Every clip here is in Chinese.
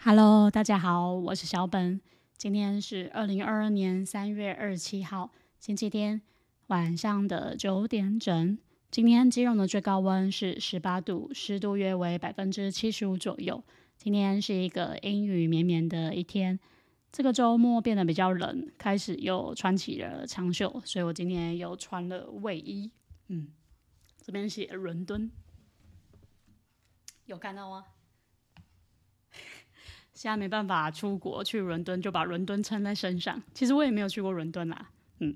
Hello，大家好，我是小本。今天是二零二二年三月二十七号，星期天晚上的九点整。今天基隆的最高温是十八度，湿度约为百分之七十五左右。今天是一个阴雨绵绵的一天。这个周末变得比较冷，开始又穿起了长袖，所以我今天又穿了卫衣。嗯，这边写伦敦，有看到吗？现在没办法出国去伦敦，就把伦敦穿在身上。其实我也没有去过伦敦啦。嗯，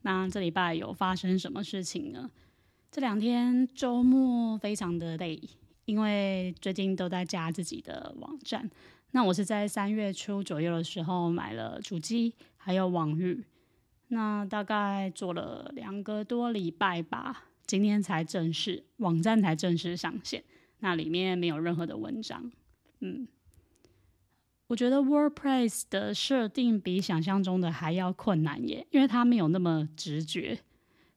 那这礼拜有发生什么事情呢？这两天周末非常的累，因为最近都在加自己的网站。那我是在三月初左右的时候买了主机，还有网域。那大概做了两个多礼拜吧，今天才正式网站才正式上线。那里面没有任何的文章。嗯。我觉得 WordPress 的设定比想象中的还要困难耶，因为它没有那么直觉，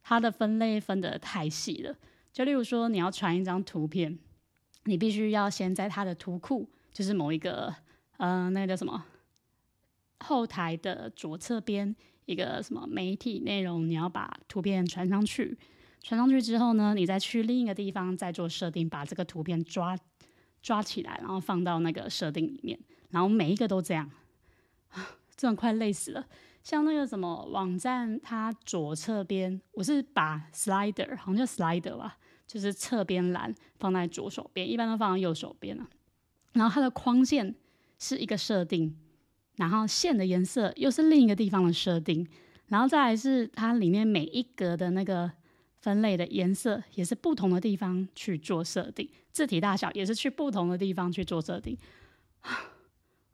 它的分类分得太细了。就例如说，你要传一张图片，你必须要先在它的图库，就是某一个，呃，那个叫什么，后台的左侧边一个什么媒体内容，你要把图片传上去。传上去之后呢，你再去另一个地方再做设定，把这个图片抓抓起来，然后放到那个设定里面。然后每一个都这样，真的快累死了。像那个什么网站，它左侧边，我是把 slider 好像叫 slider 吧，就是侧边栏放在左手边，一般都放在右手边啊。然后它的框线是一个设定，然后线的颜色又是另一个地方的设定，然后再来是它里面每一格的那个分类的颜色也是不同的地方去做设定，字体大小也是去不同的地方去做设定。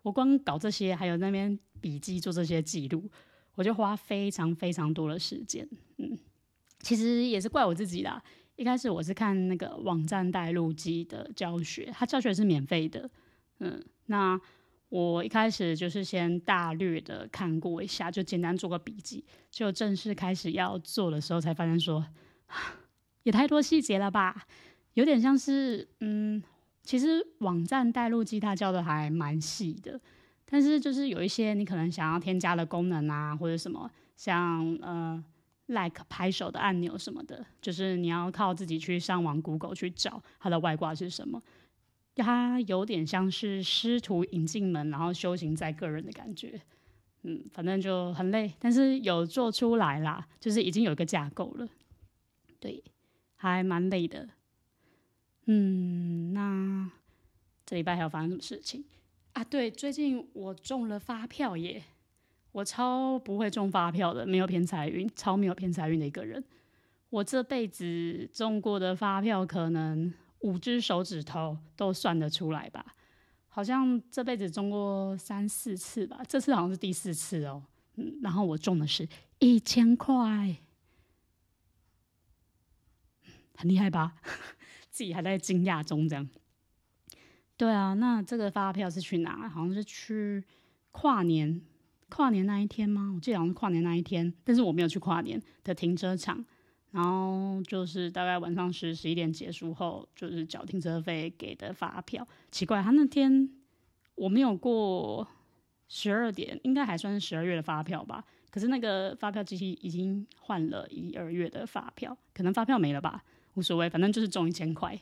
我光搞这些，还有那边笔记做这些记录，我就花非常非常多的时间。嗯，其实也是怪我自己啦。一开始我是看那个网站带路机的教学，它教学是免费的。嗯，那我一开始就是先大略的看过一下，就简单做个笔记。就正式开始要做的时候，才发现说，也太多细节了吧，有点像是嗯。其实网站带路机它教的还蛮细的，但是就是有一些你可能想要添加的功能啊，或者什么像呃 like 拍手的按钮什么的，就是你要靠自己去上网 Google 去找它的外挂是什么。它有点像是师徒引进门，然后修行在个人的感觉。嗯，反正就很累，但是有做出来啦，就是已经有一个架构了。对，还蛮累的。嗯，那这礼拜还有发生什么事情啊？对，最近我中了发票耶！我超不会中发票的，没有偏财运，超没有偏财运的一个人。我这辈子中过的发票，可能五只手指头都算得出来吧。好像这辈子中过三四次吧，这次好像是第四次哦。嗯，然后我中的是一千块，很厉害吧？自己还在惊讶中，这样。对啊，那这个发票是去哪？好像是去跨年，跨年那一天吗？我记得好像是跨年那一天，但是我没有去跨年的停车场。然后就是大概晚上十十一点结束后，就是缴停车费给的发票。奇怪，他那天我没有过十二点，应该还算是十二月的发票吧？可是那个发票机器已经换了一二月的发票，可能发票没了吧？无所谓，反正就是中一千块。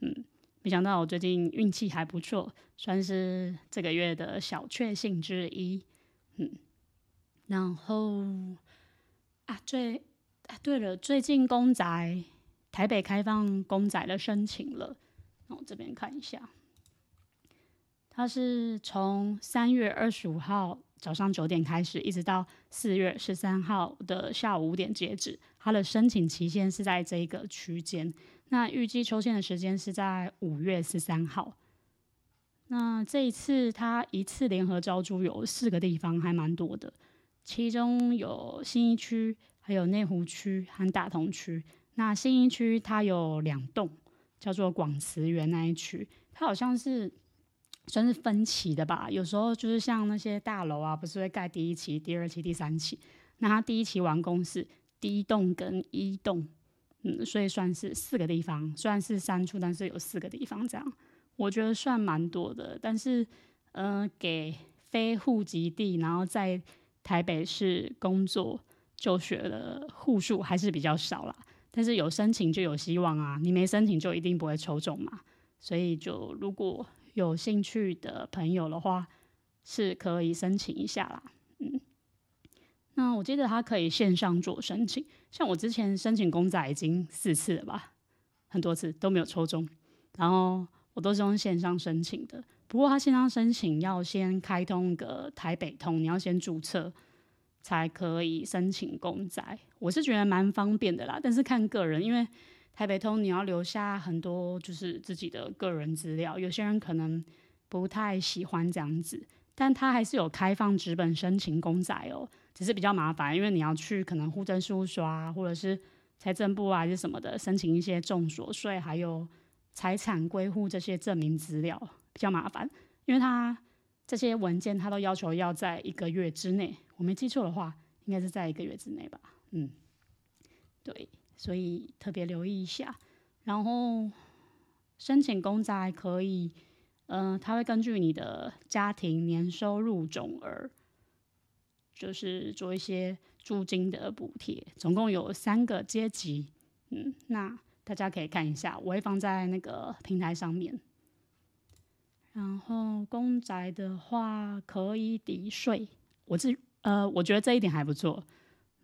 嗯，没想到我最近运气还不错，算是这个月的小确幸之一。嗯，然后啊，最啊对了，最近公仔台北开放公仔的申请了，那我这边看一下，它是从三月二十五号。早上九点开始，一直到四月十三号的下午五点截止。它的申请期限是在这个区间。那预计抽签的时间是在五月十三号。那这一次它一次联合招租有四个地方，还蛮多的。其中有新一区、还有内湖区和大同区。那新一区它有两栋，叫做广慈园那一区，它好像是。算是分期的吧，有时候就是像那些大楼啊，不是会盖第一期、第二期、第三期，那它第一期完工是第一栋跟一栋，嗯，所以算是四个地方，虽然是三处，但是有四个地方这样，我觉得算蛮多的。但是嗯，给非户籍地，然后在台北市工作就学的户数还是比较少啦。但是有申请就有希望啊，你没申请就一定不会抽中嘛。所以就如果有兴趣的朋友的话，是可以申请一下啦。嗯，那我记得他可以线上做申请，像我之前申请公仔已经四次了吧，很多次都没有抽中，然后我都是用线上申请的。不过他线上申请要先开通个台北通，你要先注册才可以申请公仔。我是觉得蛮方便的啦，但是看个人，因为台北通你要留下很多就是自己的个人资料，有些人可能不太喜欢这样子。但他还是有开放纸本申请公仔哦，只是比较麻烦，因为你要去可能户政事务所啊，或者是财政部啊，还是什么的，申请一些重所税还有财产归户这些证明资料，比较麻烦。因为他这些文件他都要求要在一个月之内，我没记错的话，应该是在一个月之内吧。嗯，对，所以特别留意一下。然后申请公宅可以。嗯，他会根据你的家庭年收入总额，就是做一些租金的补贴，总共有三个阶级。嗯，那大家可以看一下，我会放在那个平台上面。然后公宅的话可以抵税，我自呃，我觉得这一点还不错。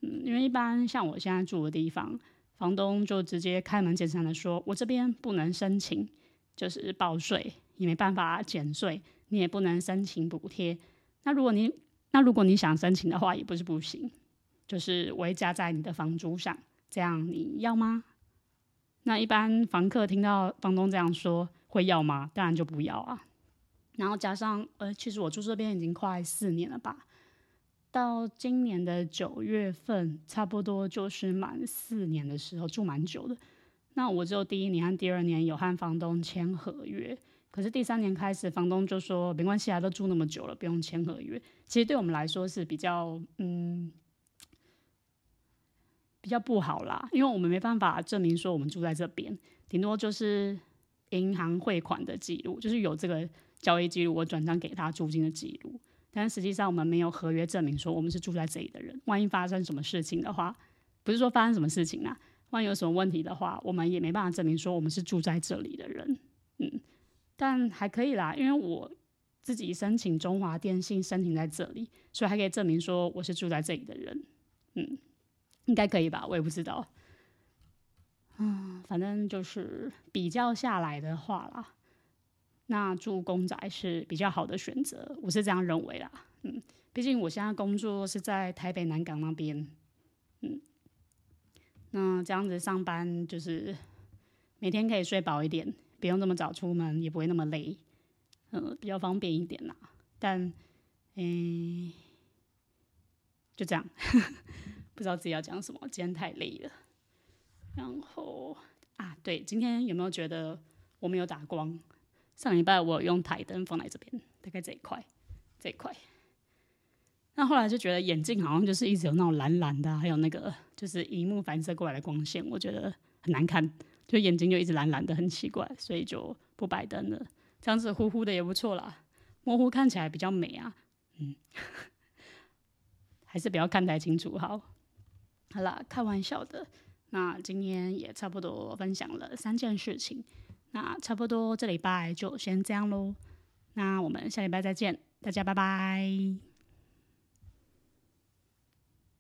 嗯，因为一般像我现在住的地方，房东就直接开门见山的说，我这边不能申请，就是报税。也没办法减税，你也不能申请补贴。那如果你那如果你想申请的话，也不是不行，就是我会加在你的房租上，这样你要吗？那一般房客听到房东这样说，会要吗？当然就不要啊。然后加上呃，其实我住这边已经快四年了吧，到今年的九月份，差不多就是满四年的时候，住蛮久的。那我只有第一年和第二年有和房东签合约。可是第三年开始，房东就说没关系啊，都住那么久了，不用签合约。其实对我们来说是比较嗯比较不好啦，因为我们没办法证明说我们住在这边，顶多就是银行汇款的记录，就是有这个交易记录，我转账给他租金的记录。但实际上我们没有合约证明说我们是住在这里的人。万一发生什么事情的话，不是说发生什么事情啊，万一有什么问题的话，我们也没办法证明说我们是住在这里的人。嗯。但还可以啦，因为我自己申请中华电信申请在这里，所以还可以证明说我是住在这里的人，嗯，应该可以吧？我也不知道，嗯，反正就是比较下来的话啦，那住公宅是比较好的选择，我是这样认为啦，嗯，毕竟我现在工作是在台北南港那边，嗯，那这样子上班就是每天可以睡饱一点。不用这么早出门，也不会那么累，嗯，比较方便一点啦。但，嗯，就这样，不知道自己要讲什么，今天太累了。然后啊，对，今天有没有觉得我没有打光？上礼拜我有用台灯放在这边，大概这一块，这一块。那后来就觉得眼镜好像就是一直有那种蓝蓝的，还有那个就是荧幕反射过来的光线，我觉得很难看。就眼睛就一直蓝蓝的，很奇怪，所以就不摆灯了。这样子糊糊的也不错啦，模糊看起来比较美啊。嗯，还是不要看太清楚好。好啦，开玩笑的。那今天也差不多分享了三件事情，那差不多这礼拜就先这样喽。那我们下礼拜再见，大家拜拜。